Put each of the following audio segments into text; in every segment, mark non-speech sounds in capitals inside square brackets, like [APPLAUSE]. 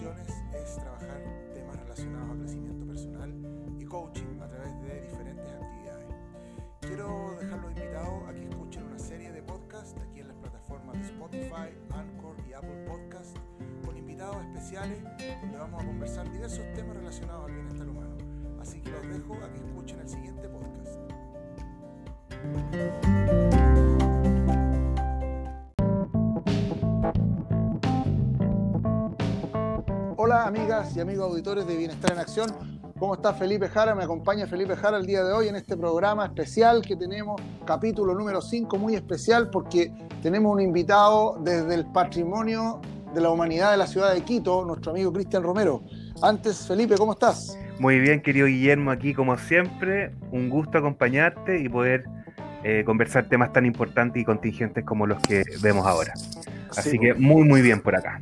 Acciones es trabajar temas relacionados a crecimiento personal y coaching a través de diferentes actividades. Quiero dejarlos invitados a que escuchen una serie de podcasts aquí en las plataformas de Spotify, Anchor y Apple Podcasts con invitados especiales donde vamos a conversar diversos temas relacionados al bienestar humano. Así que los dejo a que escuchen el siguiente podcast. Amigas y amigos auditores de Bienestar en Acción. ¿Cómo está Felipe Jara? Me acompaña Felipe Jara el día de hoy en este programa especial que tenemos, capítulo número 5, muy especial porque tenemos un invitado desde el patrimonio de la humanidad de la ciudad de Quito, nuestro amigo Cristian Romero. Antes, Felipe, ¿cómo estás? Muy bien, querido Guillermo, aquí como siempre, un gusto acompañarte y poder eh, conversar temas tan importantes y contingentes como los que vemos ahora. Así que muy, muy bien por acá.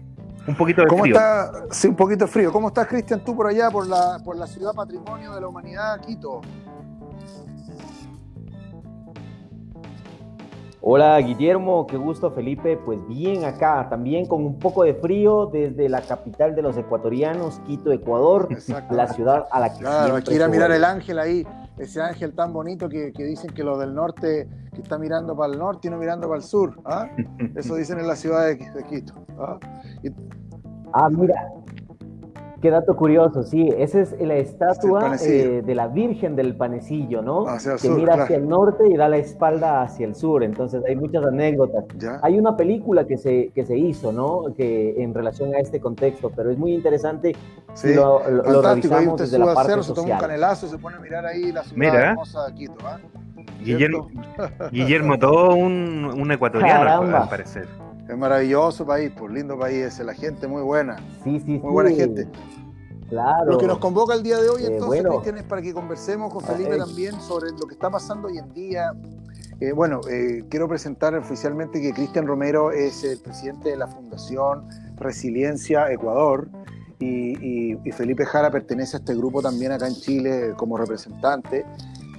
Un poquito de ¿Cómo frío. Está? Sí, un poquito de frío. ¿Cómo estás, Cristian, tú por allá, por la, por la ciudad patrimonio de la humanidad, Quito? Hola Guillermo, qué gusto Felipe, pues bien acá, también con un poco de frío desde la capital de los ecuatorianos, Quito, Ecuador, Exacto. la ciudad a la que Claro, hay siempre que ir a mirar el ángel ahí, ese ángel tan bonito que, que dicen que los del norte, que está mirando para el norte y no mirando para el sur. ¿ah? [LAUGHS] Eso dicen en la ciudad de, de Quito. ¿ah? Y- Ah, mira, qué dato curioso, sí, esa es la estatua eh, de la Virgen del Panecillo, ¿no? Hacia el que sur, mira claro. hacia el norte y da la espalda hacia el sur, entonces hay muchas anécdotas. ¿ya? Hay una película que se, que se hizo, ¿no? Que en relación a este contexto, pero es muy interesante Sí, si lo, lo- lo revisamos desde la parte cerro, se toma un social. canelazo se pone a mirar ahí la ciudad Mira. hermosa de Quito. ¿ah? Guillermo, Guillermo, todo un, un ecuatoriano, Caramba. al parecer. Es maravilloso país, pues lindo país ese, la gente muy buena, Sí, sí, muy sí. buena gente. Claro. Lo que nos convoca el día de hoy, Eh, entonces, bueno. Cristian, es para que conversemos con Ah, Felipe eh. también sobre lo que está pasando hoy en día. Eh, bueno, eh, quiero presentar oficialmente que Cristian Romero es el presidente de la Fundación Resiliencia Ecuador y, y- y Felipe Jara pertenece a este grupo también acá en Chile como representante.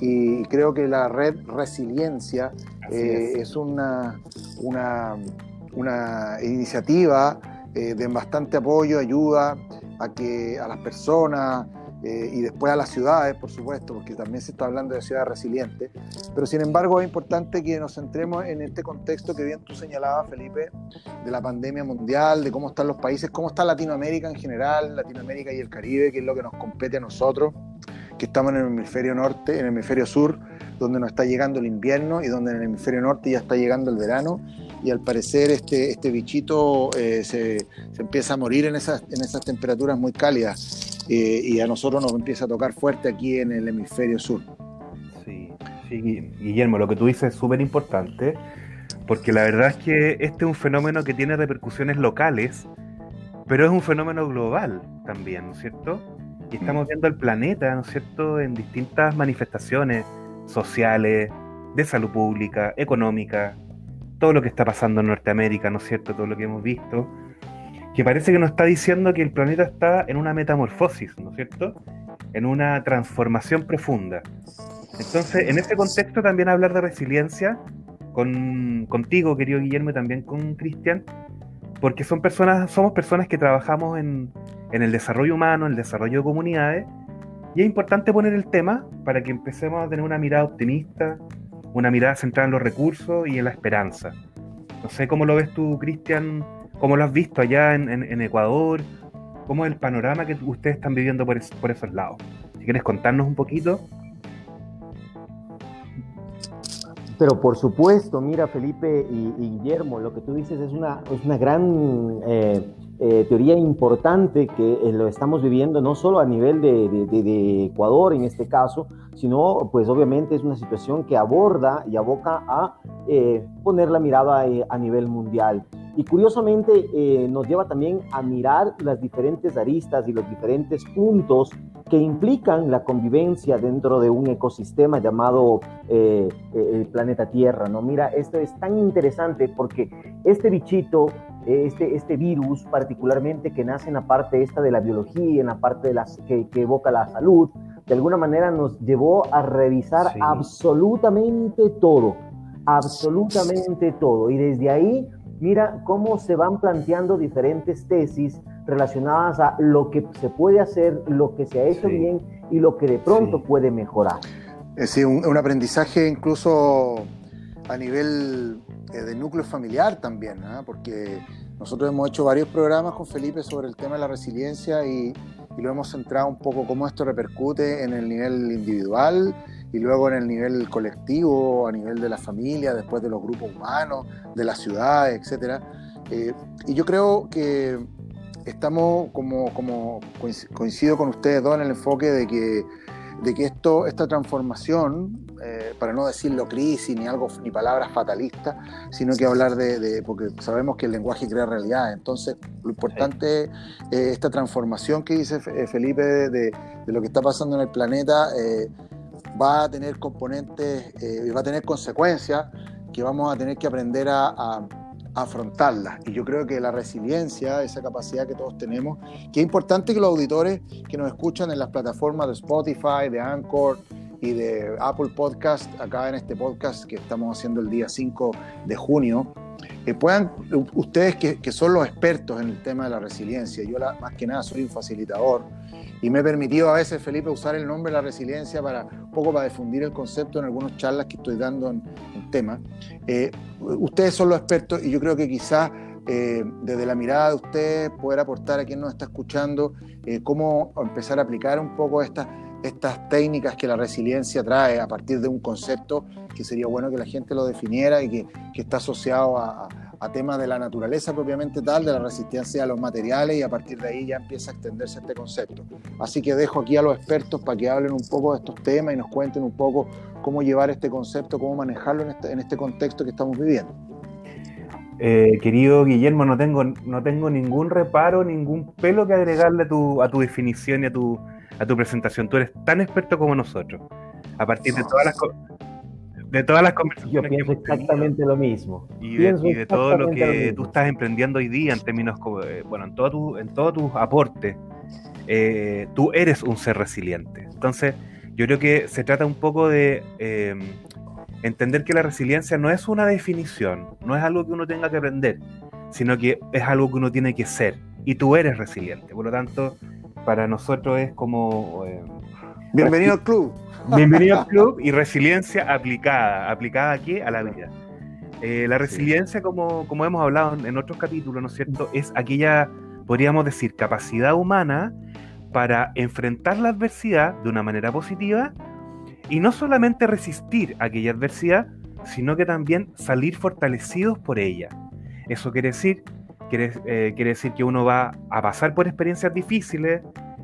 Y creo que la red Resiliencia eh, es. es una, una, una iniciativa eh, de bastante apoyo, ayuda a que a las personas eh, y después a las ciudades, por supuesto, porque también se está hablando de ciudades resilientes. Pero sin embargo es importante que nos centremos en este contexto que bien tú señalabas, Felipe, de la pandemia mundial, de cómo están los países, cómo está Latinoamérica en general, Latinoamérica y el Caribe, que es lo que nos compete a nosotros, que estamos en el hemisferio norte, en el hemisferio sur, donde nos está llegando el invierno y donde en el hemisferio norte ya está llegando el verano y al parecer este, este bichito eh, se, se empieza a morir en esas, en esas temperaturas muy cálidas eh, y a nosotros nos empieza a tocar fuerte aquí en el hemisferio sur. Sí, sí, Gui- Guillermo, lo que tú dices es súper importante, porque la verdad es que este es un fenómeno que tiene repercusiones locales, pero es un fenómeno global también, ¿no es cierto? Y estamos viendo el planeta, ¿no es cierto?, en distintas manifestaciones sociales, de salud pública, económica, todo lo que está pasando en Norteamérica, ¿no es cierto?, todo lo que hemos visto, que parece que nos está diciendo que el planeta está en una metamorfosis, ¿no es cierto?, en una transformación profunda. Entonces, en ese contexto también hablar de resiliencia con, contigo, querido Guillermo, y también con Cristian, porque son personas, somos personas que trabajamos en, en el desarrollo humano, en el desarrollo de comunidades, y es importante poner el tema para que empecemos a tener una mirada optimista, una mirada centrada en los recursos y en la esperanza. No sé cómo lo ves tú, Cristian, cómo lo has visto allá en, Ecuador, cómo es el panorama que ustedes están viviendo por, es- por esos lados. Si quieres contarnos un poquito. Pero por supuesto, mira Felipe y, y Guillermo, lo que tú dices es una, es una gran eh, eh, teoría importante que eh, lo estamos viviendo no solo a nivel de, de- de- Ecuador en este caso, sino pues obviamente es una situación que aborda y aboca a eh, poner la mirada eh, a nivel mundial. Y curiosamente eh, nos lleva también a mirar las diferentes aristas y los diferentes puntos que implican la convivencia dentro de un ecosistema llamado eh, el planeta Tierra, ¿no? Mira, esto es tan interesante porque este bichito, este, este virus particularmente que nace en la parte esta de la biología, en la parte de las, que, que evoca la salud, de alguna manera nos llevó a revisar Sí. absolutamente todo, absolutamente todo. Y desde ahí, mira cómo se van planteando diferentes tesis relacionadas a lo que se puede hacer, lo que se ha hecho bien y lo que de pronto puede mejorar. Es decir, un, aprendizaje incluso a nivel eh, de núcleo familiar también, ¿ah? porque nosotros hemos hecho varios programas con Felipe sobre el tema de la resiliencia y, y lo hemos centrado un poco cómo esto repercute en el nivel individual y luego en el nivel colectivo, a nivel de la familia, después de los grupos humanos, de las ciudades, etc. Eh, y yo creo que estamos, como, como coincido con ustedes dos en el enfoque de que, de que esto, esta transformación, eh, para no decirlo crisis ni algo ni palabras fatalistas, sino que hablar de, porque sabemos que el lenguaje crea realidad. Entonces, lo importante es eh, esta transformación que dice Felipe de, lo que está pasando en el planeta va a tener componentes y eh, va a tener consecuencias que vamos a tener que aprender a, afrontarlas. Y yo creo que la resiliencia, esa capacidad que todos tenemos, que es importante que los auditores que nos escuchan en las plataformas de Spotify, de Anchor y de Apple Podcast, acá en este podcast que estamos haciendo el día 5 de junio, que puedan, ustedes que, son los expertos en el tema de la resiliencia, yo más que nada soy un facilitador, y me he permitido a veces, Felipe, usar el nombre de la resiliencia para un poco para difundir el concepto en algunas charlas que estoy dando en, en tema. Eh, ustedes son los expertos y yo creo que quizás eh, desde la mirada de ustedes poder aportar a quien nos está escuchando eh, cómo empezar a aplicar un poco estas estas técnicas que la resiliencia trae a partir de un concepto que sería bueno que la gente lo definiera y que, que está asociado a, temas de la naturaleza propiamente tal, de la resistencia a los materiales y a partir de ahí ya empieza a extenderse este concepto. Así que dejo aquí a los expertos para que hablen un poco de estos temas y nos cuenten un poco cómo llevar este concepto, cómo manejarlo en este, este contexto que estamos viviendo. Eh, querido Guillermo, no tengo, no tengo ningún reparo, ningún pelo que agregarle a tu, a tu definición y a tu, a tu presentación. Tú eres tan experto como nosotros. A partir de todas las, de todas las conversaciones. Yo pienso exactamente lo mismo. Y de, todo lo que tú estás emprendiendo hoy día en términos, eh, bueno, en todo tu, en todo tus aportes, eh, tú eres un ser resiliente. Entonces, yo creo que se trata un poco de em, entender que la resiliencia no es una definición, no es algo que uno tenga que aprender, sino que es algo que uno tiene que ser. Y tú eres resiliente. Por lo tanto, para nosotros es como... Em, Bienvenido al club. [LAUGHS] Bienvenido al club y resiliencia aplicada. ¿Aplicada aquí A la vida. Eh, la resiliencia, como, como hemos hablado en otros capítulos, ¿no es cierto? Es aquella, podríamos decir, capacidad humana para enfrentar la adversidad de una manera positiva y no solamente resistir aquella adversidad, sino que también salir fortalecidos por ella. Eso quiere decir, quiere, eh, quiere decir que uno va a pasar por experiencias difíciles,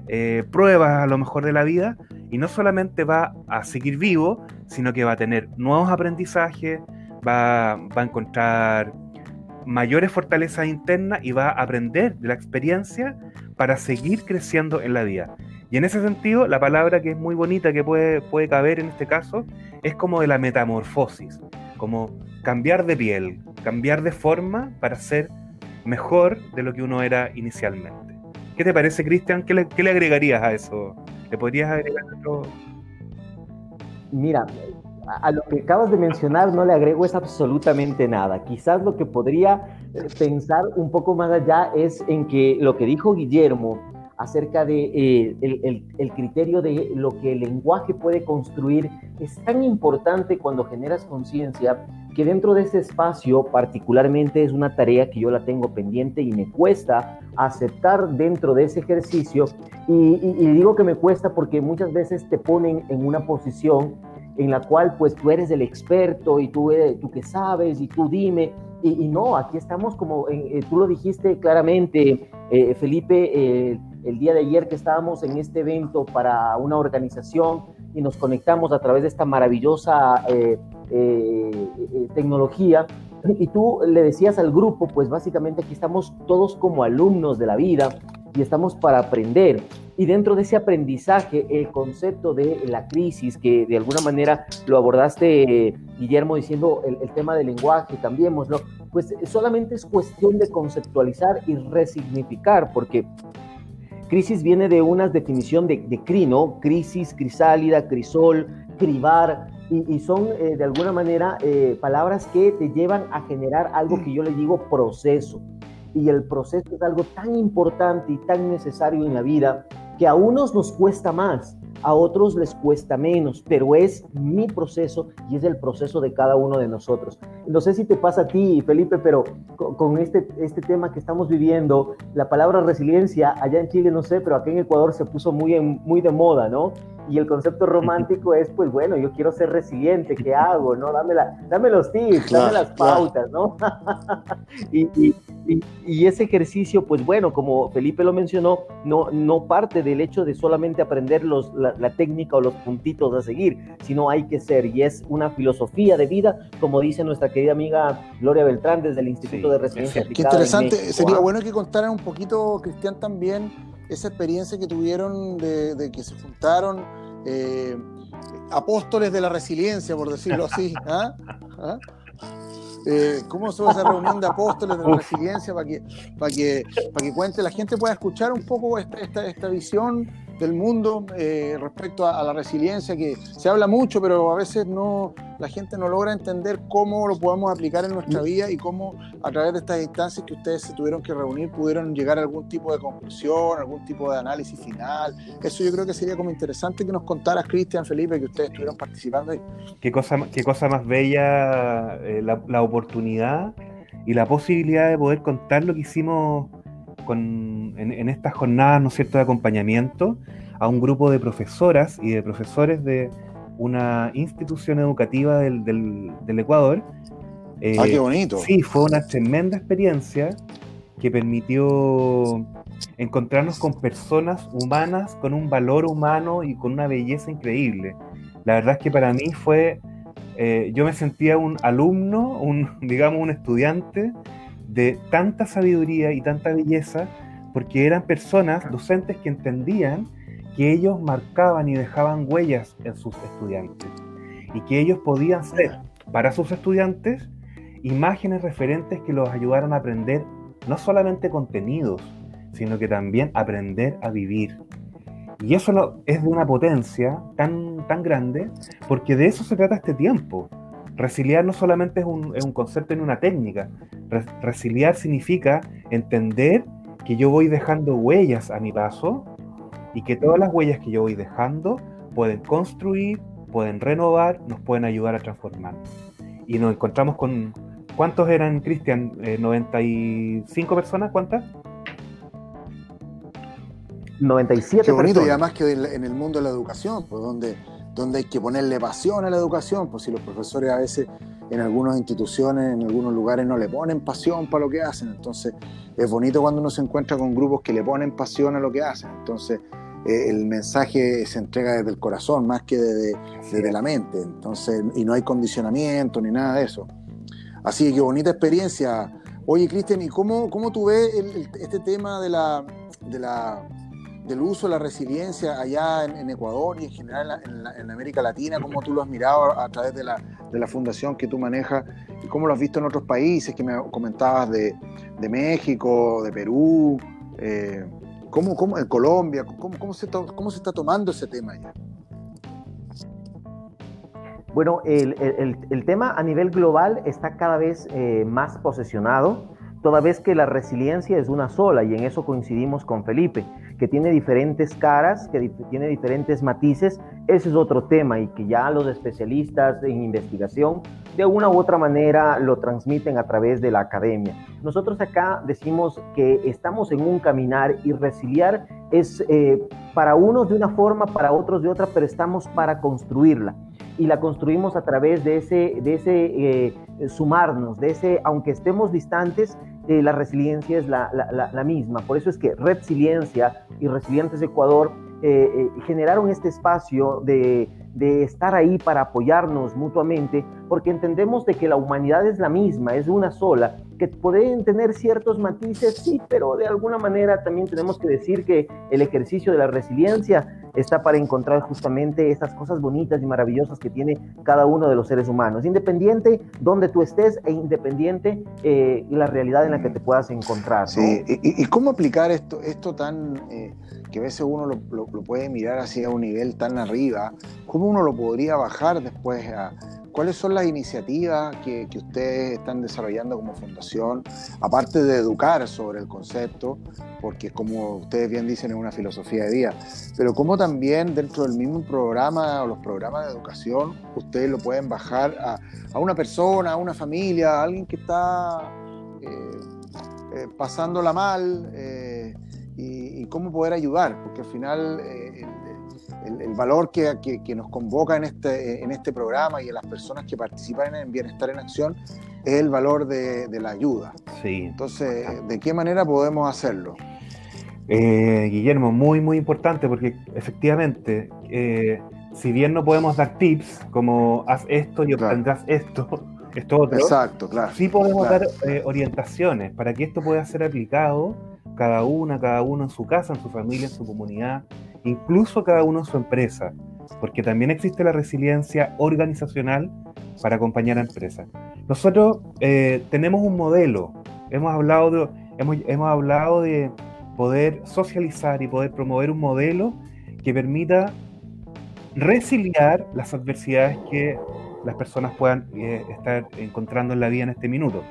eh, pruebas a lo mejor de la vida y no solamente va a seguir vivo, sino que va a tener nuevos aprendizajes, va, va a encontrar mayores fortalezas internas y va a aprender de la experiencia para seguir creciendo en la vida. Y en ese sentido, la palabra que es muy bonita, que puede, puede caber en este caso, es como de la metamorfosis, como cambiar de piel, cambiar de forma para ser mejor de lo que uno era inicialmente. ¿Qué te parece, Cristian? ¿Qué le, agregarías a eso? ¿Le podrías agregar otro? Mira, a lo que acabas de mencionar no le agrego es absolutamente nada. Quizás lo que podría eh, pensar un poco más allá es en que lo que dijo Guillermo acerca de eh, el, criterio de lo que el lenguaje puede construir. Es tan importante cuando generas conciencia que dentro de ese espacio particularmente es una tarea que yo la tengo pendiente y me cuesta aceptar dentro de ese ejercicio. Y, digo que me cuesta porque muchas veces te ponen en una posición en la cual pues tú eres el experto y tú, eh, tú que sabes y tú dime. Y, no, aquí estamos como, eh, tú lo dijiste claramente, Felipe, el día de ayer que estábamos en este evento para una organización y nos conectamos a través de esta maravillosa tecnología, y tú le decías al grupo, pues básicamente aquí estamos todos como alumnos de la vida y estamos para aprender. Y dentro de ese aprendizaje, el concepto de la crisis, que de alguna manera lo abordaste, Guillermo, diciendo el, tema del lenguaje, cambiémoslo, pues solamente es cuestión de conceptualizar y resignificar, porque crisis viene de una definición de, de CRI, ¿no? Crisis, crisálida, crisol, cribar, y, son eh, de alguna manera eh, palabras que te llevan a generar algo que yo le digo proceso. y el proceso es algo tan importante y tan necesario en la vida que a unos nos cuesta más, a otros les cuesta menos, pero es mi proceso y es el proceso de cada uno de nosotros. No sé si te pasa a ti, Felipe, pero con, este, este tema que estamos viviendo, la palabra resiliencia, allá en Chile no sé, pero aquí en Ecuador se puso muy, muy de moda, ¿no? Y el concepto romántico es, pues bueno, yo quiero ser resiliente, ¿qué hago? ¿No? Dame, la, dame los tips, dame las pautas, ¿no? [LAUGHS] y, y, ese ejercicio, pues bueno, como Felipe lo mencionó, no, no parte del hecho de solamente aprender los, la, técnica o los puntitos a seguir, sino hay que ser, y es una filosofía de vida, como dice nuestra querida amiga Gloria Beltrán desde el Instituto de Residencia Qué interesante, sería bueno que contaran un poquito, Cristian, también esa experiencia que tuvieron de, que se juntaron eh, apóstoles de la resiliencia, por decirlo así. [LAUGHS] ¿ah? ¿Ah? Eh, ¿Cómo fue esa reunión de apóstoles de la resiliencia para que, para que, para que cuente, la gente pueda escuchar un poco esta, esta, esta visión del mundo eh, respecto a, la resiliencia, que se habla mucho, pero a veces no, la gente no logra entender cómo lo podemos aplicar en nuestra vida y cómo a través de estas instancias que ustedes se tuvieron que reunir pudieron llegar a algún tipo de conclusión, algún tipo de análisis final. Eso yo creo que sería como interesante que nos contaras, Cristian, Felipe, que ustedes estuvieron participando ahí. Qué cosa, qué cosa más bella eh, la, oportunidad y la posibilidad de poder contar lo que hicimos con, en, estas jornadas, ¿no es cierto?, de acompañamiento a un grupo de profesoras y de profesores de una institución educativa del, del, Ecuador. ah, qué bonito. Sí, fue una tremenda experiencia que permitió encontrarnos con personas humanas, con un valor humano y con una belleza increíble. La verdad es que para mí fue, eh, yo me sentía un alumno, un, [LAUGHS] digamos, un estudiante de tanta sabiduría y tanta belleza, porque eran personas, docentes que entendían que ellos marcaban y dejaban huellas en sus estudiantes y que ellos podían ser para sus estudiantes imágenes referentes que los ayudaran a aprender no solamente contenidos, sino que también aprender a vivir. Y eso es de una potencia tan, tan grande, porque de eso se trata este tiempo. Resiliar no solamente es un, concepto en una técnica. resiliar significa entender que yo voy dejando huellas a mi paso y que todas las huellas que yo voy dejando pueden construir, pueden renovar, nos pueden ayudar a transformar. Y nos encontramos con, ¿cuántos eran, Cristian? ¿95 eh, personas? ¿Cuántas? 97 Qué bonito, y además que en el mundo de la educación, pues donde, donde hay que ponerle pasión a la educación, pues si los profesores a veces en algunas instituciones, en algunos lugares no le ponen pasión para lo que hacen, entonces es bonito cuando uno se encuentra con grupos que le ponen pasión a lo que hacen, entonces eh, el mensaje se entrega desde el corazón más que desde, la mente. Entonces, y no hay condicionamiento ni nada de eso. Así que bonita experiencia. Oye, Cristian, ¿y cómo, cómo tú ves este tema de la, de la, del uso de la resiliencia allá en, Ecuador y en general en, América Latina? ¿Cómo tú lo has mirado a, través de la, de la, fundación que tú manejas? ¿Y cómo lo has visto en otros países que me comentabas de, de México, de Perú? Eh, ¿Cómo, cómo en Colombia? ¿Cómo, cómo, se ¿Cómo se está tomando ese tema ya? Bueno, el, el, el, tema a nivel global está cada vez eh, más posesionado, toda vez que la resiliencia es una sola, y en eso coincidimos con Felipe, que tiene diferentes caras, que tiene diferentes matices, ese es otro tema y que ya los especialistas en investigación de una u otra manera lo transmiten a través de la academia. Nosotros acá decimos que estamos en un caminar y resiliar es eh, para unos de una forma, para otros de otra, pero estamos para construirla. Y la construimos a través de ese, de ese eh, sumarnos, de ese, aunque estemos distantes, eh, la resiliencia es la, la, la, misma. Por eso es que Resiliencia y Resilientes Ecuador generaron este espacio de, estar ahí para apoyarnos mutuamente, porque entendemos de que la humanidad es la misma, es una sola, que pueden tener ciertos matices, sí, pero de alguna manera también tenemos que decir que el ejercicio de la resiliencia está para encontrar justamente estas cosas bonitas y maravillosas que tiene cada uno de los seres humanos, independiente donde tú estés e independiente eh, la realidad en la que te puedas encontrar. Sí, y, cómo aplicar esto, esto tan... Eh, que a veces uno lo, puede mirar así a un nivel tan arriba, ¿cómo uno lo podría bajar después a, ¿cuáles son las iniciativas que, ustedes están desarrollando como fundación, aparte de educar sobre el concepto, porque como ustedes bien dicen es una filosofía de vida, pero cómo también dentro del mismo programa o los programas de educación, ustedes lo pueden bajar a, una persona, a una familia, a alguien que está eh, eh, pasándola mal cómo poder ayudar, porque al final el, valor que, que, nos convoca en este, en este programa y en las personas que participan en Bienestar en Acción es el valor de, de la ayuda. Sí. Entonces, ¿de qué manera podemos hacerlo? Eh, Guillermo, muy, muy importante porque efectivamente, eh, si bien no podemos dar tips como haz esto y obtendrás esto, [LAUGHS] esto otro, Exacto, claro, sí podemos dar eh, orientaciones para que esto pueda ser aplicado cada una, cada uno en su casa, en su familia, en su comunidad, incluso cada uno en su empresa, porque también existe la resiliencia organizacional para acompañar a empresas. Nosotros eh, tenemos un modelo, hemos hablado, de, hemos, hemos hablado de poder socializar y poder promover un modelo que permita resiliar las adversidades que las personas puedan eh, estar encontrando en la vida en este minuto.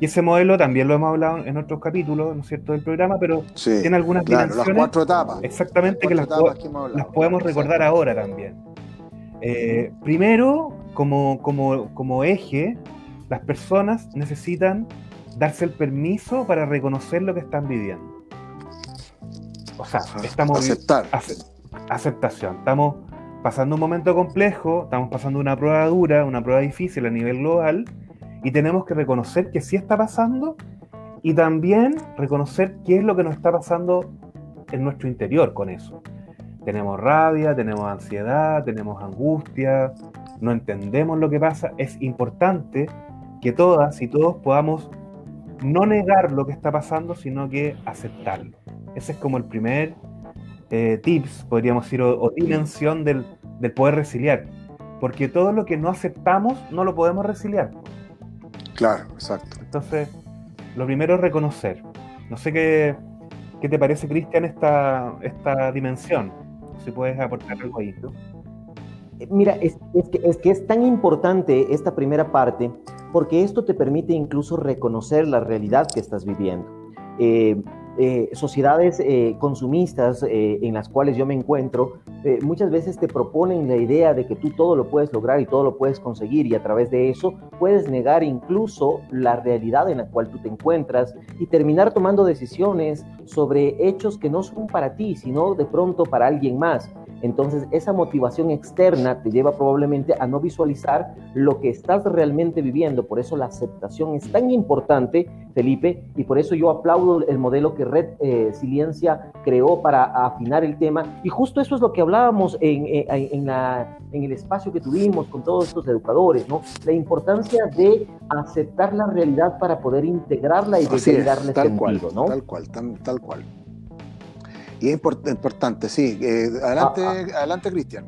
Y ese modelo también lo hemos hablado en otros capítulos, ¿no es cierto?, del programa, pero tiene algunas claro, Las cuatro etapas. Exactamente, que, las, podemos recordar ahora también. Eh, primero, como, como, como eje, las personas necesitan darse el permiso para reconocer lo que están viviendo. O sea, estamos... Aceptar. aceptación. Estamos pasando un momento complejo, estamos pasando una prueba dura, una prueba difícil a nivel global, y tenemos que reconocer que sí está pasando y también reconocer qué es lo que nos está pasando en nuestro interior con eso. Tenemos rabia, tenemos ansiedad, tenemos angustia, no entendemos lo que pasa. Es importante que todas y todos podamos no negar lo que está pasando, sino que aceptarlo. Ese es como el primer eh, tips, podríamos decir, o, dimensión del, del poder resiliar. Porque todo lo que no aceptamos no lo podemos resiliar. Claro, exacto. Entonces, lo primero es reconocer. No sé qué, qué te parece, Cristian, esta, esta dimensión. Si puedes aportar algo ahí. Eh, mira, es, que, es que es tan importante esta primera parte porque esto te permite incluso reconocer la realidad que estás viviendo. Eh, eh, sociedades eh, consumistas eh, en las cuales yo me encuentro, muchas veces te proponen la idea de que tú todo lo puedes lograr y todo lo puedes conseguir y a través de eso puedes negar incluso la realidad en la cual tú te encuentras y terminar tomando decisiones sobre hechos que no son para ti, sino de pronto para alguien más. Entonces, esa motivación externa te lleva probablemente a no visualizar lo que estás realmente viviendo. Por eso la aceptación es tan importante, Felipe, y por eso yo aplaudo el modelo que Red eh, Silencia creó para afinar el tema. Y justo eso es lo que hablábamos en, eh, en, el espacio que tuvimos con todos estos educadores, ¿no? La importancia de aceptar la realidad para poder integrarla y darle sentido, ¿no? Tal cual, tal cual. Y es importante, sí. Eh, adelante, ah, ah. adelante, Cristian.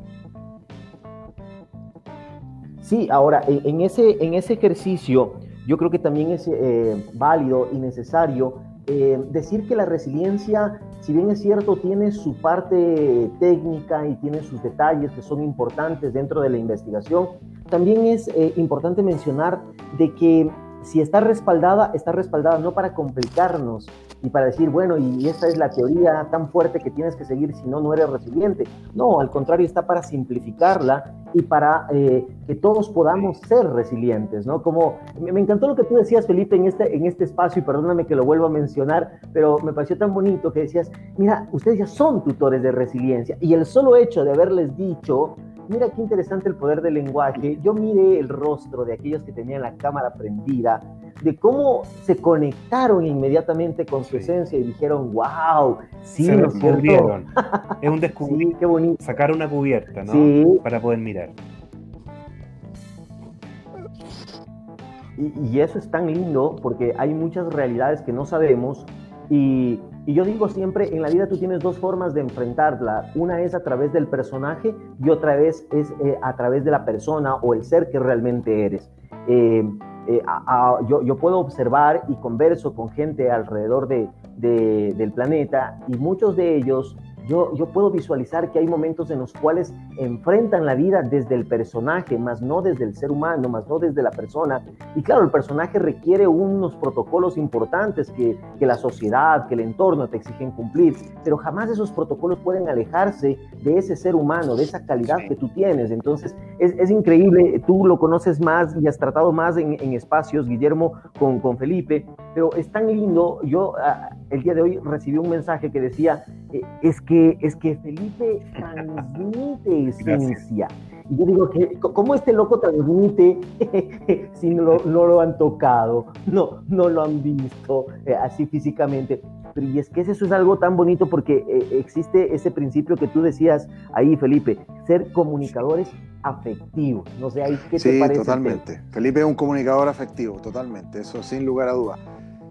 Sí, ahora, en ese, en ese ejercicio, yo creo que también es eh, válido y necesario eh, decir que la resiliencia, si bien es cierto, tiene su parte técnica y tiene sus detalles que son importantes dentro de la investigación, también es importante mencionar de que si está respaldada, está respaldada no para complicarnos, y para decir, bueno, y esta es la teoría tan fuerte que tienes que seguir, si no, no eres resiliente. No, al contrario, está para simplificarla y para eh, que todos podamos ser resilientes, ¿no? Como me, encantó lo que tú decías, Felipe, en este, en este espacio, y perdóname que lo vuelva a mencionar, pero me pareció tan bonito que decías, mira, ustedes ya son tutores de resiliencia, y el solo hecho de haberles dicho, mira qué interesante el poder del lenguaje. Yo miré el rostro de aquellos que tenían la cámara prendida, de cómo se conectaron inmediatamente con su esencia y dijeron, wow, sí, se descubrieron. [LAUGHS] es un descubrir, qué bonito. sacar una cubierta, ¿no? Sí. Para poder mirar. Y, y, eso es tan lindo porque hay muchas realidades que no sabemos y y yo digo siempre, en la vida tú tienes dos formas de enfrentarla. Una es a través del personaje y otra vez es eh, a través de la persona o el ser que realmente eres. Eh, eh, yo, yo, puedo observar y converso con gente alrededor de, del planeta y muchos de ellos yo, yo puedo visualizar que hay momentos en los cuales enfrentan la vida desde el personaje, más no desde el ser humano, más no desde la persona. Y claro, el personaje requiere unos protocolos importantes que, que la sociedad, que el entorno te exigen cumplir, pero jamás esos protocolos pueden alejarse de ese ser humano, de esa calidad que tú tienes. Entonces, es, es, increíble, tú lo conoces más y has tratado más en, en espacios, Guillermo, con, con, Felipe, pero es tan lindo, yo ah, el día de hoy recibí un mensaje que decía, eh, es, que, es que Felipe transmite [LAUGHS] esencia. Y yo digo, que, ¿cómo este loco transmite [LAUGHS] si no lo, no lo, han tocado, no, no lo han visto eh, así físicamente? Pero y es que eso es algo tan bonito porque eh, existe ese principio que tú decías ahí, Felipe, ser comunicadores afectivos. No sé, ahí qué te sí, parece. totalmente. Felipe es un comunicador afectivo, totalmente, eso sin lugar a dudas.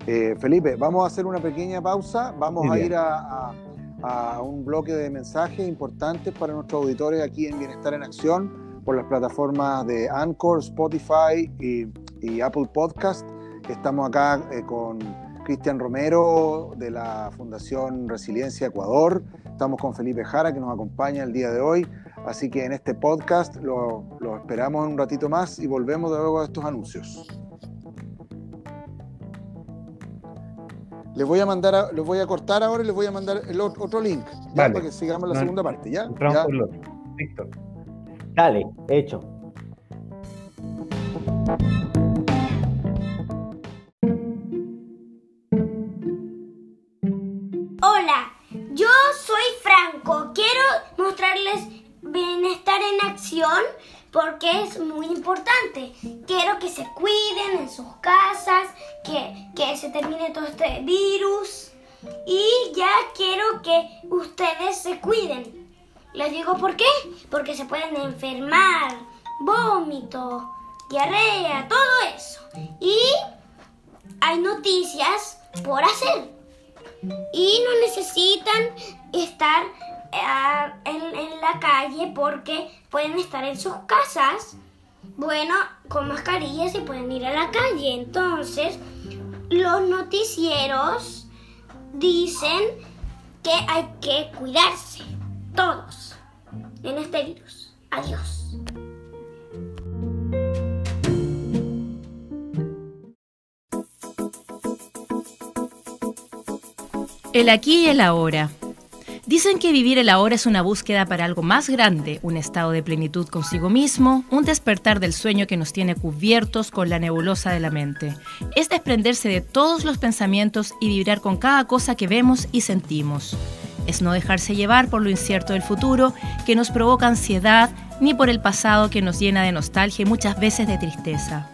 Eh, Felipe, vamos a hacer una pequeña pausa, vamos a ir a, a, a un bloque de mensajes importantes para nuestros auditores aquí en Bienestar en Acción por las plataformas de Anchor, Spotify y, y Apple Podcast. Estamos acá eh, con Cristian Romero de la Fundación Resiliencia Ecuador. Estamos con Felipe Jara que nos acompaña el día de hoy. Así que en este podcast lo, lo esperamos en un ratito más y volvemos de luego a estos anuncios. Les voy a mandar, a, les voy a cortar ahora y les voy a mandar el otro, otro link, ya, Vale. para que sigamos la No, segunda parte, ¿ya? Ya. Listo. Dale, hecho. Hola, yo soy Franco. Quiero mostrarles bienestar en acción porque es muy importante. Quiero que se cuiden en sus casas, que, que se termine todo este virus y ya quiero que ustedes se cuiden. Les digo por qué, porque se pueden enfermar, vómito, diarrea, todo eso. Y hay noticias por hacer y no necesitan estar en, en la calle porque pueden estar en sus casas, bueno, con mascarillas y pueden ir a la calle. Entonces, los noticieros dicen que hay que cuidarse, todos, en este virus. Adiós. El aquí y el ahora. Dicen que vivir el ahora es una búsqueda para algo más grande, un estado de plenitud consigo mismo, un despertar del sueño que nos tiene cubiertos con la nebulosa de la mente. Es desprenderse de todos los pensamientos y vibrar con cada cosa que vemos y sentimos. Es no dejarse llevar por lo incierto del futuro que nos provoca ansiedad, ni por el pasado que nos llena de nostalgia y muchas veces de tristeza.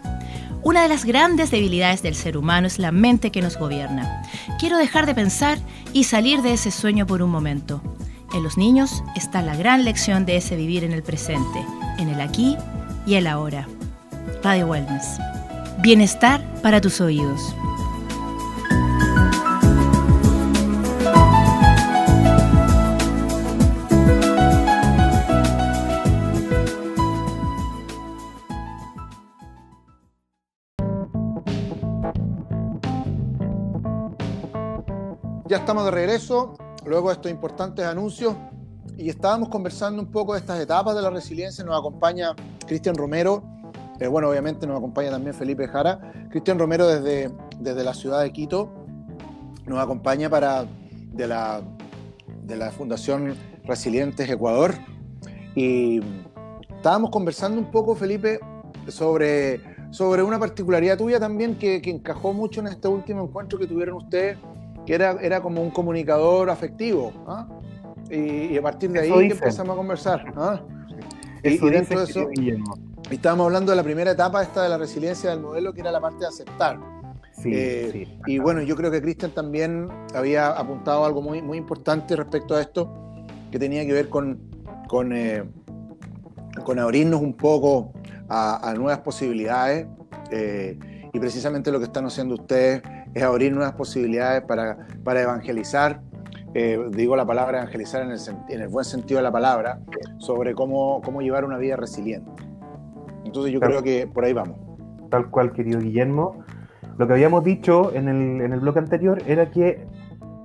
Una de las grandes debilidades del ser humano es la mente que nos gobierna. Quiero dejar de pensar y salir de ese sueño por un momento. En los niños está la gran lección de ese vivir en el presente, en el aquí y el ahora. Radio Wellness. Bienestar para tus oídos. Ya estamos de regreso, luego de estos importantes anuncios, y estábamos conversando un poco de estas etapas de la resiliencia. Nos acompaña Cristian Romero, eh, bueno, obviamente nos acompaña también Felipe Jara. Cristian Romero desde, desde la ciudad de Quito nos acompaña para, de, la, de la Fundación Resilientes Ecuador. Y estábamos conversando un poco, Felipe, sobre, sobre una particularidad tuya también que, que encajó mucho en este último encuentro que tuvieron ustedes que era, era como un comunicador afectivo. ¿ah? Y, y, a partir de ahí Eso empezamos a conversar. ¿ah? Y, dentro de eso, estábamos hablando de la primera etapa esta de la resiliencia del modelo, que era la parte de aceptar. Sí, Eh, sí. Y bueno, yo creo que Cristian también había apuntado algo muy, muy importante respecto a esto, que tenía que ver con, con, eh, con abrirnos un poco a, a nuevas posibilidades. eh, y precisamente lo que están haciendo ustedes es abrir nuevas posibilidades para, para evangelizar. eh, digo la palabra evangelizar en el, en el buen sentido de la palabra, sobre cómo, cómo llevar una vida resiliente. Entonces yo Claro. creo que por ahí vamos. tal cual, querido Guillermo. Lo que habíamos dicho en el, en el bloque anterior era que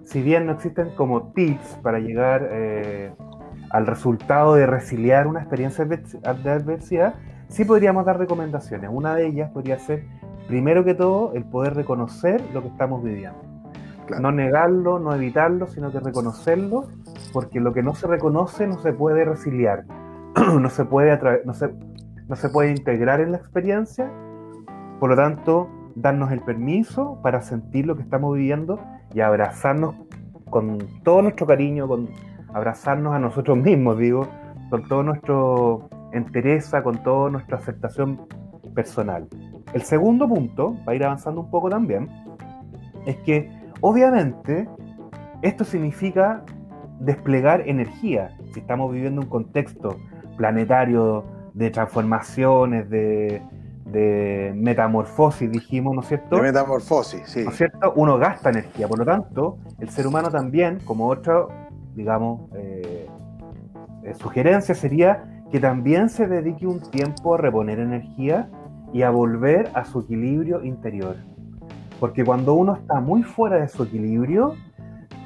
si bien no existen como tips para llegar eh, al resultado de resiliar una experiencia de adversidad, sí podríamos dar recomendaciones. Una de ellas podría ser, primero que todo, el poder reconocer lo que estamos viviendo. No negarlo, no evitarlo, sino que reconocerlo, porque lo que no se reconoce no se puede resiliar, [CLEARS THROAT] no, se puede no, se, no se puede integrar en la experiencia. Por lo tanto, darnos el permiso para sentir lo que estamos viviendo y abrazarnos con todo nuestro cariño, con abrazarnos a nosotros mismos, digo, con todo nuestro entereza, con toda nuestra aceptación personal. El segundo punto, para ir avanzando un poco también, es que obviamente esto significa desplegar energía. Si estamos viviendo un contexto planetario de transformaciones, de, de metamorfosis, dijimos, ¿no es cierto? De metamorfosis, sí. ¿No es cierto? Uno gasta energía, por lo tanto, el ser humano también, como otra, digamos, eh, eh, sugerencia sería que también se dedique un tiempo a reponer energía y a volver a su equilibrio interior. Porque cuando uno está muy fuera de su equilibrio,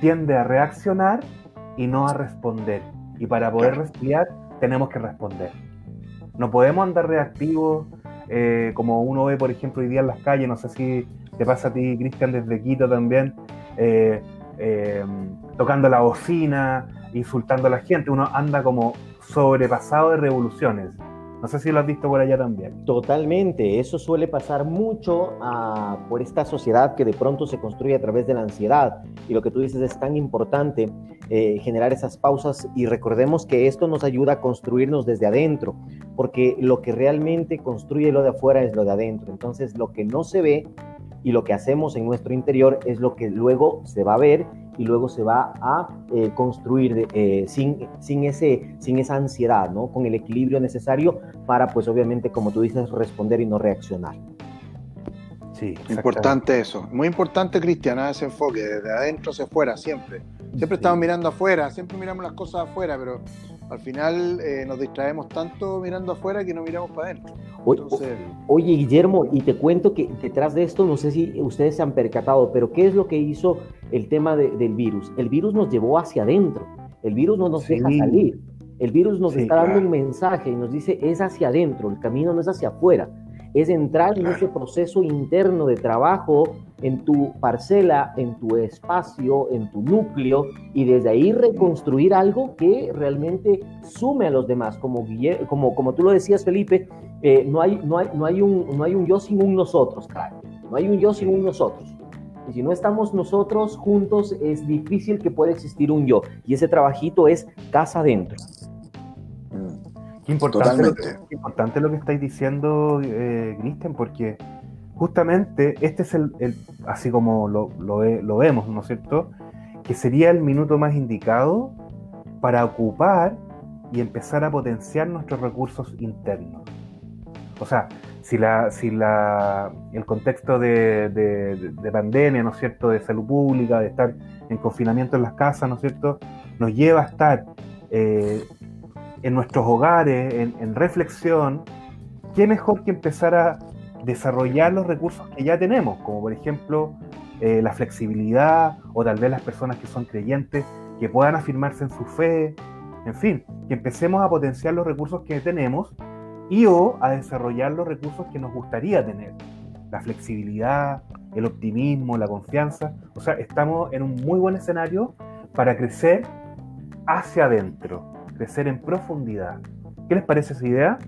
tiende a reaccionar y no a responder. Y para poder respirar, tenemos que responder. No podemos andar reactivos, eh, como uno ve, por ejemplo, hoy día en las calles, no sé si te pasa a ti, Cristian, desde Quito también, eh, eh, tocando la bocina, insultando a la gente, uno anda como sobrepasado de revoluciones. No sé si lo has visto por allá también. Totalmente, eso suele pasar mucho ah, por esta sociedad que de pronto se construye a través de la ansiedad. Y lo que tú dices es tan importante eh, generar esas pausas y recordemos que esto nos ayuda a construirnos desde adentro, porque lo que realmente construye lo de afuera es lo de adentro. Entonces lo que no se ve y lo que hacemos en nuestro interior es lo que luego se va a ver y luego se va a eh, construir eh, sin, sin, ese, sin esa ansiedad, ¿no? Con el equilibrio necesario para, pues obviamente, como tú dices, responder y no reaccionar. Sí, importante eso. Muy importante, Cristian, ese enfoque, desde adentro hacia afuera, siempre. Siempre estamos mirando afuera, siempre miramos las cosas afuera, pero al final eh, nos distraemos tanto mirando afuera que no miramos para adentro. Oye, Guillermo, y te cuento que detrás de esto, no sé si ustedes se han percatado, pero ¿qué es lo que hizo el tema del virus? El virus nos llevó hacia adentro, el virus no nos deja salir, el virus nos está dando un mensaje y nos dice es hacia adentro, el camino no es hacia afuera es entrar en ese proceso interno de trabajo en tu parcela, en tu espacio, en tu núcleo y desde ahí reconstruir algo que realmente sume a los demás. Como, como, como tú lo decías, Felipe, eh, no, hay, no, hay, no, hay un, no hay un yo sin un nosotros, claro. No hay un yo sin un nosotros. Y si no estamos nosotros juntos, es difícil que pueda existir un yo. Y ese trabajito es casa adentro. Qué importante, lo que, importante lo que estáis diciendo, eh, Cristian, porque justamente este es el, así como lo, lo, vemos, ¿no es cierto? Que sería el minuto más indicado para ocupar y empezar a potenciar nuestros recursos internos. O sea, si, la, si la, el contexto de, de, pandemia, ¿no es cierto?, de salud pública, de estar en confinamiento en las casas, ¿no es cierto?, nos lleva a estar eh, en nuestros hogares, en, reflexión, qué mejor que empezar a desarrollar los recursos que ya tenemos, como por ejemplo eh, la flexibilidad o tal vez las personas que son creyentes que puedan afirmarse en su fe, en fin, que empecemos a potenciar los recursos que tenemos y o a desarrollar los recursos que nos gustaría tener. La flexibilidad, el optimismo, la confianza. O sea, estamos en un muy buen escenario para crecer hacia adentro crecer en profundidad. ¿Qué les parece esa idea?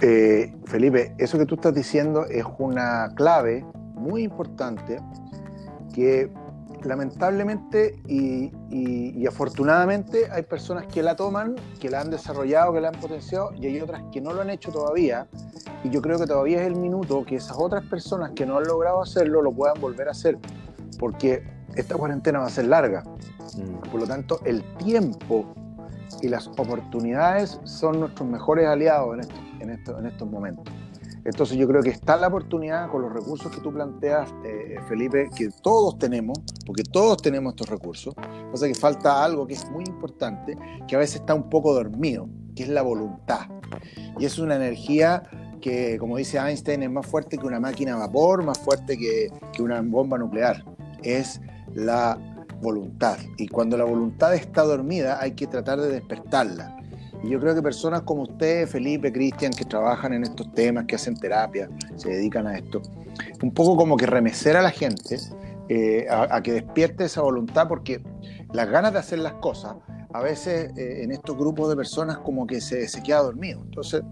Eh, Felipe, eso que tú estás diciendo es una clave muy importante que lamentablemente y, afortunadamente hay personas que la toman, que la han desarrollado, que la han potenciado y hay otras que no lo han hecho todavía. Y yo creo que todavía es el minuto que esas otras personas que no han logrado hacerlo lo puedan volver a hacer, porque esta cuarentena va a ser larga. Mm. Por lo tanto, el tiempo y las oportunidades son nuestros mejores aliados en, en, estos momentos. Entonces yo creo que está la oportunidad con los recursos que tú planteas, eh, Felipe, que todos tenemos, porque todos tenemos estos recursos. Pasa que falta algo que es muy importante, que a veces está un poco dormido, que es la voluntad. Y es una energía que, como dice Einstein, es más fuerte que una máquina a vapor, más fuerte que, que una bomba nuclear. Es la voluntad. Y cuando la voluntad está dormida hay que tratar de despertarla. Y yo creo que personas como usted, Felipe, Cristian, que trabajan en estos temas, que hacen terapia, se dedican a esto, un poco como que remecer a la gente eh, a, que despierte esa voluntad, porque las ganas de hacer las cosas, a veces eh, en estos grupos de personas como que se, se queda dormido. Entonces,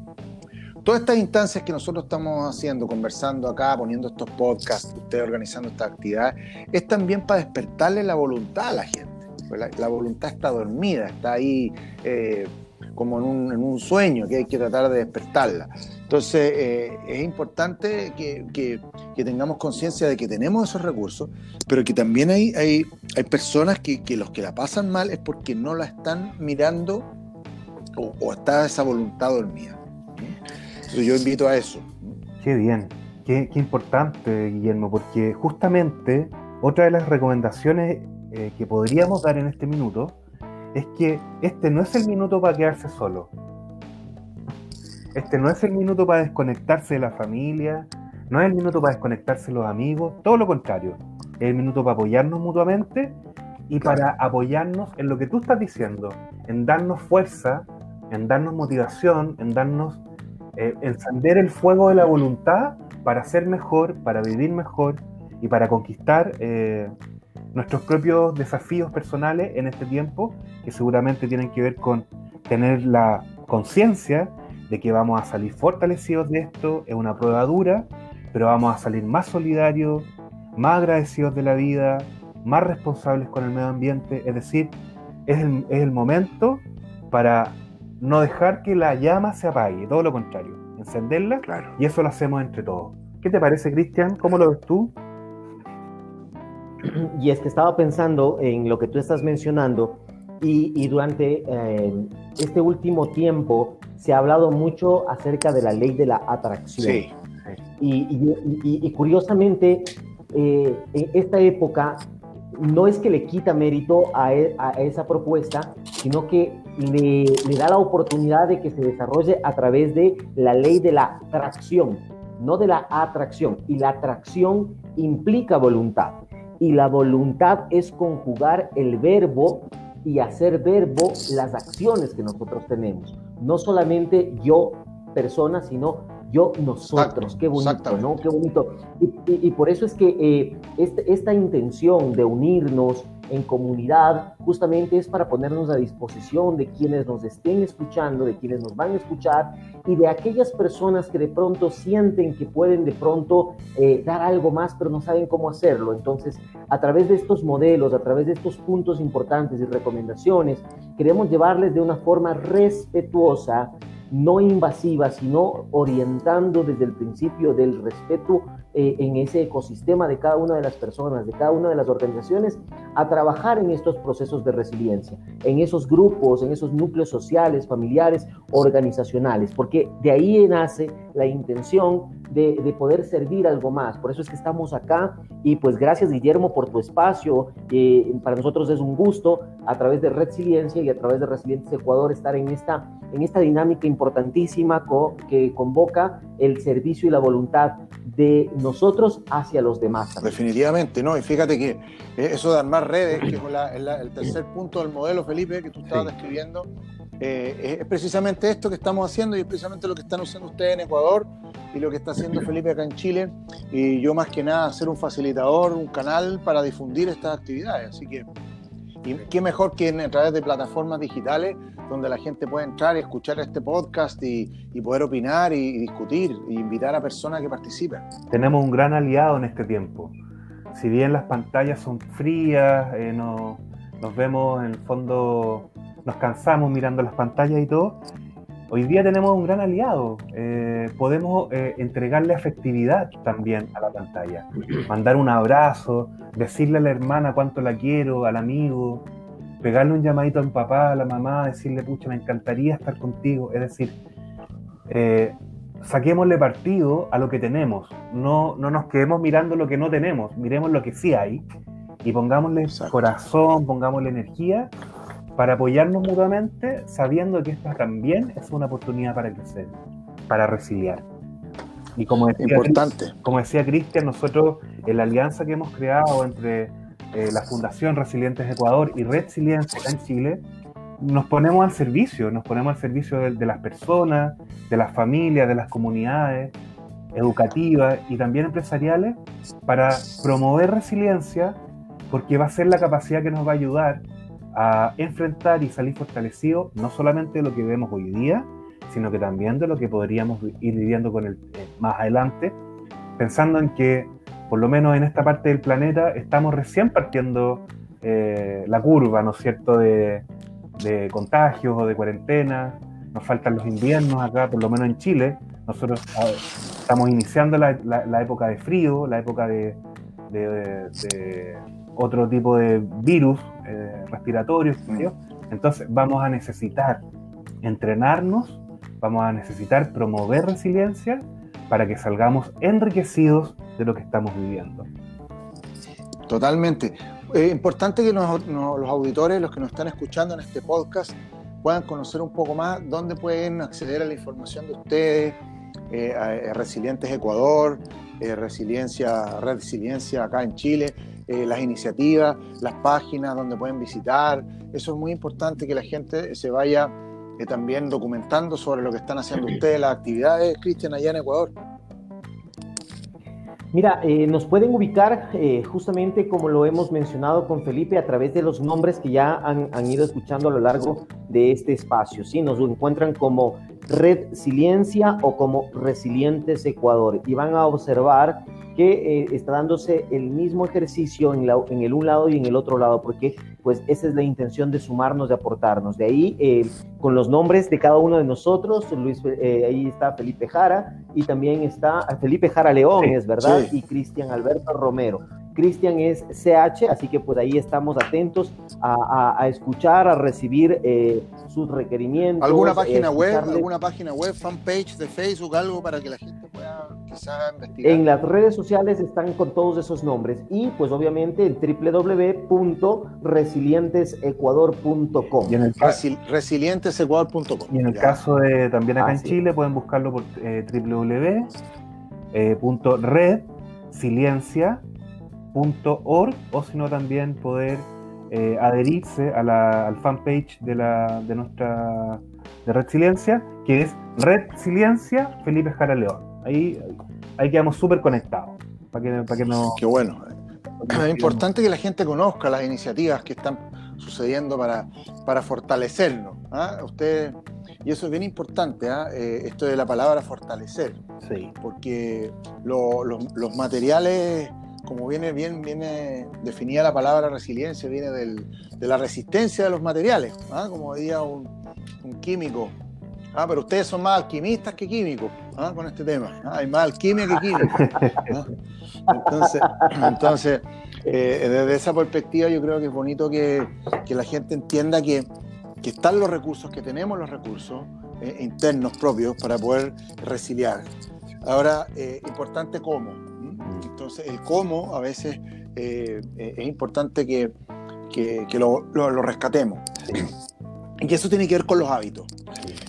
todas estas instancias que nosotros estamos haciendo, conversando acá, poniendo estos podcasts, ustedes organizando estas actividades, es también para despertarle la voluntad a la gente. Pues la, voluntad está dormida, está ahí eh, como en un, sueño que hay que tratar de despertarla. Entonces, eh, es importante que, tengamos conciencia de que tenemos esos recursos, pero que también hay, hay, personas que, los que la pasan mal es porque no la están mirando o está esa voluntad dormida yo invito a eso. Qué bien, qué, importante, Guillermo, porque justamente otra de las recomendaciones eh, que podríamos dar en este minuto es que este no es el minuto para quedarse solo. Este no es el minuto para desconectarse de la familia, no es el minuto para desconectarse de los amigos, todo lo contrario. Es el minuto para apoyarnos mutuamente y para apoyarnos en lo que tú estás diciendo, en darnos fuerza, en darnos motivación, en darnos eh, encender el fuego de la voluntad para ser mejor, para vivir mejor y para conquistar eh, nuestros propios desafíos personales en este tiempo, que seguramente tienen que ver con tener la conciencia de que vamos a salir fortalecidos de esto, es una prueba dura, pero vamos a salir más solidarios, más agradecidos de la vida, más responsables con el medio ambiente, es decir, es el, es el momento para no dejar que la llama se apague, todo lo contrario, encenderla claro. y eso lo hacemos entre todos. ¿Qué te parece, Cristian? ¿Cómo lo ves tú? [CLEARS THROAT] Y es que estaba pensando en lo que tú estás mencionando y, durante eh, este último tiempo se ha hablado mucho acerca de la ley de la atracción. Sí. Y, curiosamente, eh, en esta época no es que le quita mérito a, e, esa propuesta, sino que le, da la oportunidad de que se desarrolle a través de la ley de la atracción, no de la atracción. Y la atracción implica voluntad. Y la voluntad es conjugar el verbo y hacer verbo las acciones que nosotros tenemos. No solamente yo, persona, sino yo, nosotros. Qué bonito, ¿no? Qué bonito. Y, por eso es que eh, este, esta intención de unirnos, en comunidad justamente es para ponernos a disposición de quienes nos estén escuchando, de quienes nos van a escuchar y de aquellas personas que de pronto sienten que pueden de pronto eh, dar algo más pero no saben cómo hacerlo. Entonces, a través de estos modelos, a través de estos puntos importantes y recomendaciones, queremos llevarles de una forma respetuosa no invasiva, sino orientando desde el principio del respeto eh, en ese ecosistema de cada una de las personas, de cada una de las organizaciones, a trabajar en estos procesos de resiliencia, en esos grupos, en esos núcleos sociales, familiares, organizacionales, porque de ahí nace la intención de, poder servir algo más. Por eso es que estamos acá y pues gracias Guillermo por tu espacio. Eh, para nosotros es un gusto a través de Resiliencia y a través de Resilientes Ecuador estar en esta, en esta dinámica importantísima que convoca el servicio y la voluntad de nosotros hacia los demás. Definitivamente, ¿no? Y fíjate que eh, eso de armar redes, que es el tercer punto del modelo, Felipe, que tú estabas describiendo, eh, es precisamente esto que estamos haciendo y es precisamente lo que están haciendo ustedes en Ecuador y lo que está haciendo Felipe acá en Chile. Y yo más que nada ser un facilitador, un canal para difundir estas actividades. Así que, y qué mejor que a través de plataformas digitales donde la gente puede entrar y escuchar este podcast y, poder opinar y, discutir e invitar a personas que participen. Tenemos un gran aliado en este tiempo. Si bien las pantallas son frías, eh, no, nos vemos en el fondo, nos cansamos mirando las pantallas y todo, hoy día tenemos un gran aliado. Eh, podemos eh, entregarle afectividad también a la pantalla. [CLEARS THROAT] Mandar un abrazo, decirle a la hermana cuánto la quiero, al amigo, pegarle un llamadito al papá, a la mamá, decirle, pucha, me encantaría estar contigo. Es decir, eh, saquémosle partido a lo que tenemos. No, no nos quedemos mirando lo que no tenemos, miremos lo que sí hay y pongámosle corazón, pongámosle energía para apoyarnos mutuamente, sabiendo que esta también es una oportunidad para crecer, para resiliar. Y como decía, Importante. como decía Cristian, nosotros en la alianza que hemos creado entre eh, la Fundación Resilientes Ecuador y Resiliencia en Chile, nos ponemos al servicio, nos ponemos al servicio de, las personas, de las familias, de las comunidades educativas y también empresariales para promover resiliencia, porque va a ser la capacidad que nos va a ayudar a enfrentar y salir fortalecidos no solamente de lo que vemos hoy día, sino que también de lo que podríamos ir viviendo con el, eh, más adelante, pensando en que por lo menos en esta parte del planeta estamos recién partiendo eh, la curva, ¿no es cierto?, de, de contagios o de cuarentena, nos faltan los inviernos acá, por lo menos en Chile, nosotros estamos iniciando la, la, época de frío, la época de, otro tipo de virus eh, respiratorios, entonces vamos a necesitar entrenarnos, vamos a necesitar promover resiliencia para que salgamos enriquecidos de lo que estamos viviendo. Totalmente. Es importante que los auditores, los que nos están escuchando en este podcast, puedan conocer un poco más dónde pueden acceder a la información de ustedes, eh, Resilientes Ecuador, eh, Resiliencia, Resiliencia acá en Chile, eh, las iniciativas, las páginas donde pueden visitar. Eso es muy importante que la gente se vaya también documentando sobre lo que están haciendo ustedes, las actividades, Cristian, allá en Ecuador. Mira, eh, nos pueden ubicar eh, justamente como lo hemos mencionado con Felipe a través de los nombres que ya han, ido escuchando a lo largo de este espacio. ¿sí? Nos encuentran como Red Siliencia o como Resilientes Ecuador y van a observar que eh, está dándose el mismo ejercicio en, en, el un lado y en el otro lado, porque pues esa es la intención de sumarnos, de aportarnos. De ahí, eh, con los nombres de cada uno de nosotros, Luis, eh, ahí está Felipe Jara y también está Felipe Jara León, es verdad, y Cristian Alberto Romero. Cristian es CH, así que pues ahí estamos atentos a, escuchar, a recibir eh, sus requerimientos. ¿Alguna página web, alguna página web, fanpage de Facebook, algo para que la gente pueda quizás investigar? En las redes sociales están con todos esos nombres y pues obviamente en www.resilientesecuador.com. Y en el resilientesecuador.com. Y en el caso de también acá en Chile pueden buscarlo por eh, www.resiliencia org o sino también poder eh, adherirse a la, al fanpage de, la, de nuestra de Resiliencia, que es Resiliencia Felipe Jara León. Ahí, ahí quedamos súper conectados. Para que, para que no, Qué bueno. Es importante que la gente conozca las iniciativas que están sucediendo para, para fortalecernos. ¿ah? Usted, y eso es bien importante, ¿ah? eh, esto de la palabra fortalecer. Sí. Porque los materiales como viene bien viene definida la palabra resiliencia, viene de la resistencia de los materiales, ¿ah? como diría un, químico. ¿ah? Pero ustedes son más alquimistas que químicos ¿ah? con este tema. Hay más alquimia que química. Entonces, [CLEARS THROAT] entonces eh, desde esa perspectiva yo creo que es bonito que, la gente entienda que, están los recursos, que tenemos los recursos eh, internos propios para poder resiliar. Ahora, eh, importante cómo. Entonces, el cómo a veces eh, eh, es importante que, lo, rescatemos. Y eso tiene que ver con los hábitos.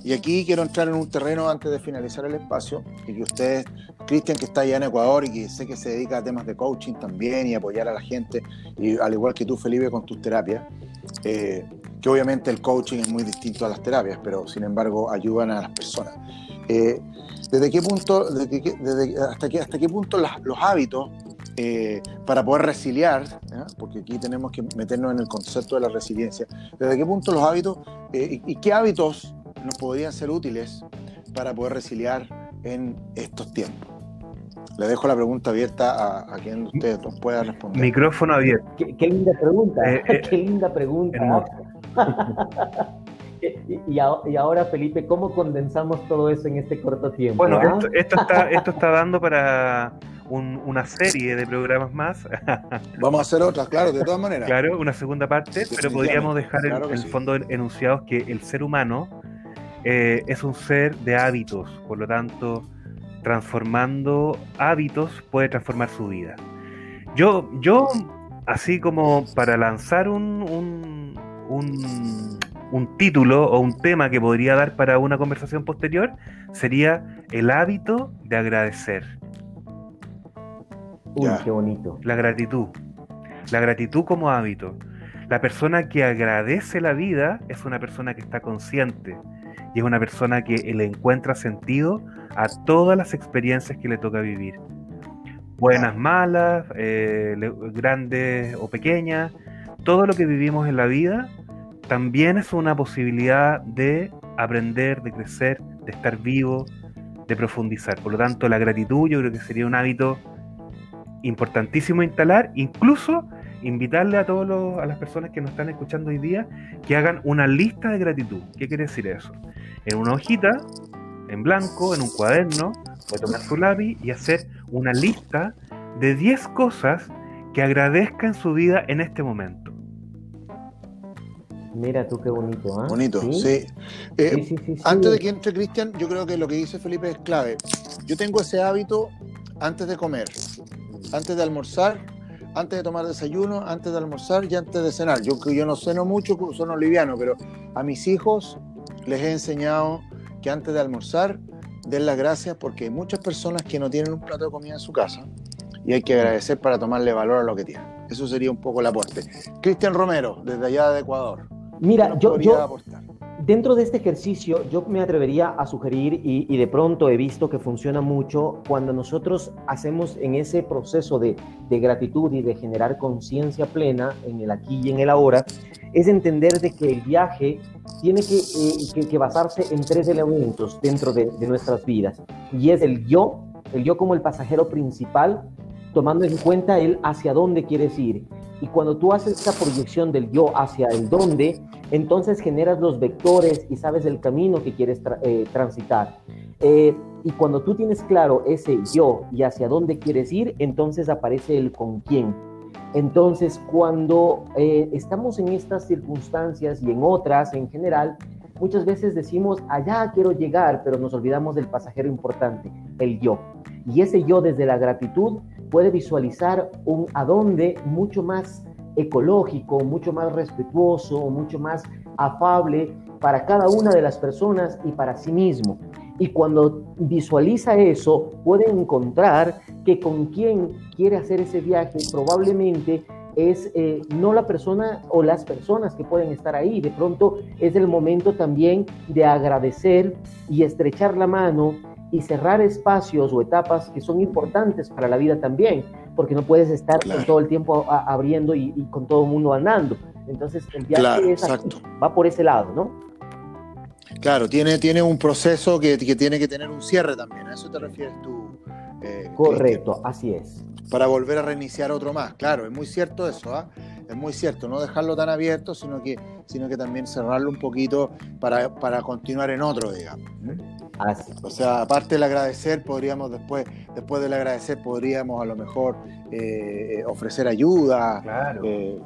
Y aquí quiero entrar en un terreno antes de finalizar el espacio y que ustedes, Cristian, que está allá en Ecuador y que sé que se dedica a temas de coaching también y apoyar a la gente, y al igual que tú, Felipe, con tus terapias, eh, que obviamente el coaching es muy distinto a las terapias, pero sin embargo ayudan a las personas. ¿Desde qué punto, hasta, qué, hasta qué punto los hábitos eh, para poder resiliar, porque aquí tenemos que meternos en el concepto de la resiliencia, desde qué punto los hábitos eh, y, qué hábitos nos podrían ser útiles para poder resiliar en estos tiempos? Le dejo la pregunta abierta a, quien usted nos pueda responder. Micrófono abierto. Qué, linda pregunta. Eh, [LAUGHS] qué linda pregunta. [LAUGHS] Y, ahora, Felipe, ¿cómo condensamos todo eso en este corto tiempo? Bueno, ah? esto, está, esto está dando para una serie de programas más. [LAUGHS] Vamos a hacer otras, claro, de todas maneras. Claro, una segunda parte, pero podríamos dejar en, el fondo enunciados que el ser humano eh, es un ser de hábitos, por lo tanto, transformando hábitos puede transformar su vida. Yo, yo así como para lanzar un, un un título o un tema que podría dar para una conversación posterior sería el hábito de agradecer. Uy, qué bonito. La gratitud. la gratitud como hábito. La persona que agradece la vida es una persona que está consciente y es una persona que le encuentra sentido a todas las experiencias que le toca vivir. Buenas, malas, eh, grandes o pequeñas, todo lo que vivimos en la vida también es una posibilidad de aprender, de crecer, de estar vivo, de profundizar. Por lo tanto, la gratitud yo creo que sería un hábito importantísimo instalar, incluso invitarle a todas a las personas que nos están escuchando hoy día que hagan una lista de gratitud. ¿Qué quiere decir eso? En una hojita, en blanco, en un cuaderno, puede tomar su lápiz y hacer una lista de 10 cosas que agradezca en su vida en este momento. Mira tú qué bonito, ¿ah? Bonito, ¿Sí? Eh, sí. antes de que entre Cristian, yo creo que lo que dice Felipe es clave. Yo tengo ese hábito antes de comer, antes de almorzar, antes de tomar desayuno, antes de almorzar y antes de cenar. Yo, yo no ceno mucho, sono liviano, pero a mis hijos les he enseñado que antes de almorzar den las gracias porque hay muchas personas que no tienen un plato de comida en su casa y hay que agradecer para tomarle valor a lo que tienen. Eso sería un poco el aporte. Cristian Romero, desde allá de Ecuador. Mira, yo, dentro de este ejercicio yo me atrevería a sugerir y, de pronto he visto que funciona mucho cuando nosotros hacemos en ese proceso de, gratitud y de generar conciencia plena en el aquí y en el ahora, es entender de que el viaje tiene que, eh, que, basarse en tres elementos dentro de, de nuestras vidas. Y es el yo, el yo como el pasajero principal, tomando en cuenta el hacia dónde quieres ir y cuando tú haces esa proyección del yo hacia el dónde, entonces generas los vectores y sabes el camino que quieres eh, transitar. Eh, y cuando tú tienes claro ese yo y hacia dónde quieres ir, entonces aparece el con quién. Entonces, cuando eh, estamos en estas circunstancias y en otras en general, muchas veces decimos, allá quiero llegar, pero nos olvidamos del pasajero importante, el yo. Y ese yo desde la gratitud puede visualizar un adonde mucho más ecológico, mucho más respetuoso, mucho más afable para cada una de las personas y para sí mismo. Y cuando visualiza eso, puede encontrar que con quien quiere hacer ese viaje probablemente es eh, no la persona o las personas que pueden estar ahí. De pronto es el momento también de agradecer y estrechar la mano y cerrar espacios o etapas que son importantes para la vida también, porque no puedes estar todo el tiempo abriendo y, con todo el mundo andando. Entonces el viaje va por ese lado, ¿no? Claro, tiene, tiene un proceso que, que, tiene que tener un cierre también, a eso te refieres tú. Eh, Correcto, así es. Para volver a reiniciar otro más, claro, es muy cierto eso, ¿ah? es muy cierto, no dejarlo tan abierto, sino que, sino que también cerrarlo un poquito para, para continuar en otro, digamos. O sea, aparte del agradecer, podríamos después, después del agradecer, podríamos a lo mejor eh, ofrecer ayuda. Claro. Eh,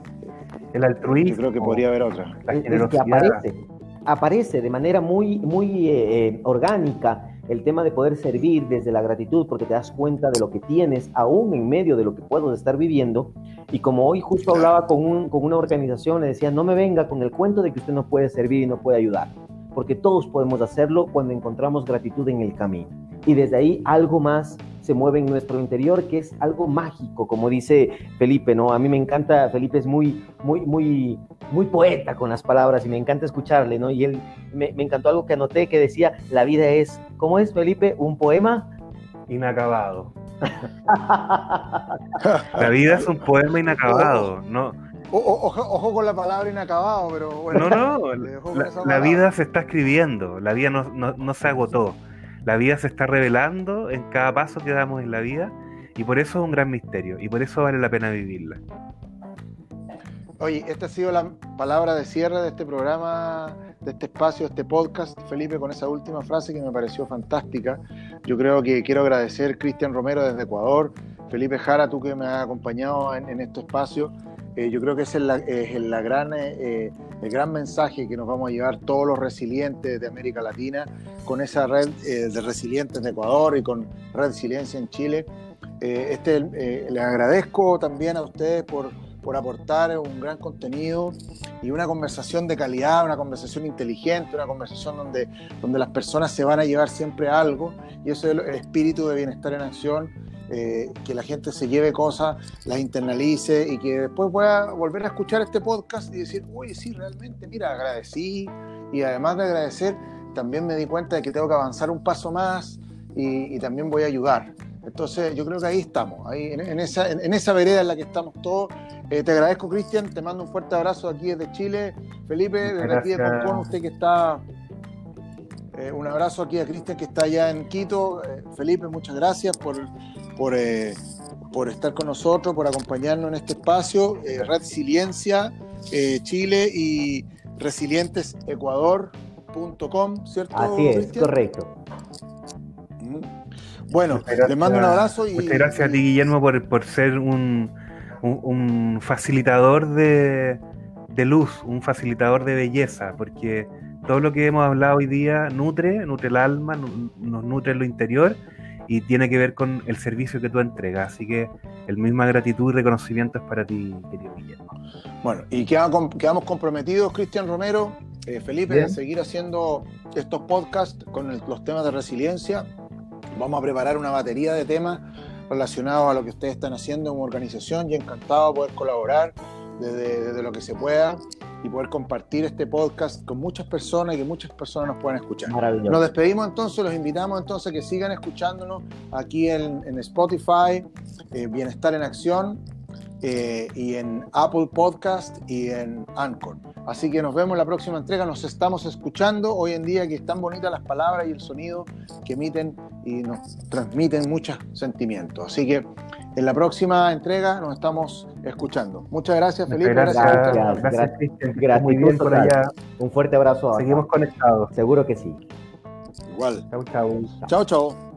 el altruismo. Yo creo que podría haber otra. La generosidad. que aparece, aparece de manera muy, muy eh, orgánica el tema de poder servir desde la gratitud, porque te das cuenta de lo que tienes, aún en medio de lo que puedo estar viviendo. Y como hoy justo hablaba con, un, con una organización, le decía, no me venga con el cuento de que usted no puede servir y no puede ayudar porque todos podemos hacerlo cuando encontramos gratitud en el camino. Y desde ahí algo más se mueve en nuestro interior, que es algo mágico, como dice Felipe, ¿no? A mí me encanta, Felipe es muy, muy, muy, muy poeta con las palabras y me encanta escucharle, ¿no? Y él, me, me encantó algo que anoté que decía, la vida es, ¿cómo es, Felipe? ¿Un poema? Inacabado. [LAUGHS] la vida es un poema inacabado, ¿no? Ojo, con la palabra inacabado, pero bueno. No, no, [LAUGHS] la, vida se está escribiendo, la vida no, se agotó. La vida se está revelando en cada paso que damos en la vida y por eso es un gran misterio y por eso vale la pena vivirla. Oye, esta ha sido la palabra de cierre de este programa, de este espacio, de este podcast, Felipe, con esa última frase que me pareció fantástica. Yo creo que quiero agradecer a Cristian Romero desde Ecuador, Felipe Jara, tú que me has acompañado en, en este espacio. Eh, yo creo que ese es, la, la gran, eh, el gran mensaje que nos vamos a llevar todos los resilientes de América Latina con esa red eh, de resilientes de Ecuador y con Resiliencia en Chile. este, les agradezco también a ustedes por, por aportar un gran contenido y una conversación de calidad, una conversación inteligente, una conversación donde, donde las personas se van a llevar siempre algo y eso es el espíritu de bienestar en acción eh, que la gente se lleve cosas, las internalice y que después pueda volver a escuchar este podcast y decir, uy, sí, realmente, mira, agradecí y además de agradecer, también me di cuenta de que tengo que avanzar un paso más y, también voy a ayudar. Entonces yo creo que ahí estamos, ahí en, esa, en, esa vereda en la que estamos todos. Eh, te agradezco, Cristian, te mando un fuerte abrazo aquí desde Chile. Felipe, desde aquí de Concón, usted que está eh, un abrazo aquí a Cristian que está allá en Quito. Eh, Felipe, muchas gracias por, por, por, estar con nosotros, por acompañarnos en este espacio. Resiliencia Chile y resilientesecuador.com, ¿cierto? Así es, correcto. Bueno, le mando un abrazo y. Muchas gracias a ti, Guillermo, por, ser un, un, facilitador de, luz, un facilitador de belleza, porque todo lo que hemos hablado hoy día nutre, nutre el alma, nos nutre lo interior y tiene que ver con el servicio que tú entregas. Así que el misma gratitud y reconocimiento es para ti, querido Guillermo. Bueno, y quedamos comprometidos, Cristian Romero, eh, Felipe, a seguir haciendo estos podcasts con los temas de resiliencia Vamos a preparar una batería de temas relacionados a lo que ustedes están haciendo como organización y encantado de poder colaborar desde, lo que se pueda y poder compartir este podcast con muchas personas y que muchas personas nos puedan escuchar. Nos despedimos entonces, los invitamos entonces a que sigan escuchándonos aquí en, Spotify, eh, Bienestar en Acción, eh, y en Apple Podcast y en Anchor. Así que nos vemos en la próxima entrega. Nos estamos escuchando hoy en día que están bonitas las palabras y el sonido que emiten y nos transmiten muchos sentimientos. Así que en la próxima entrega nos estamos escuchando. Muchas gracias, Felipe. Gracias, gracias, gracias, gracias Muy bien por allá. Un fuerte abrazo. Seguimos conectados. Seguro que sí. Igual. Chau, chau. Chau, chau.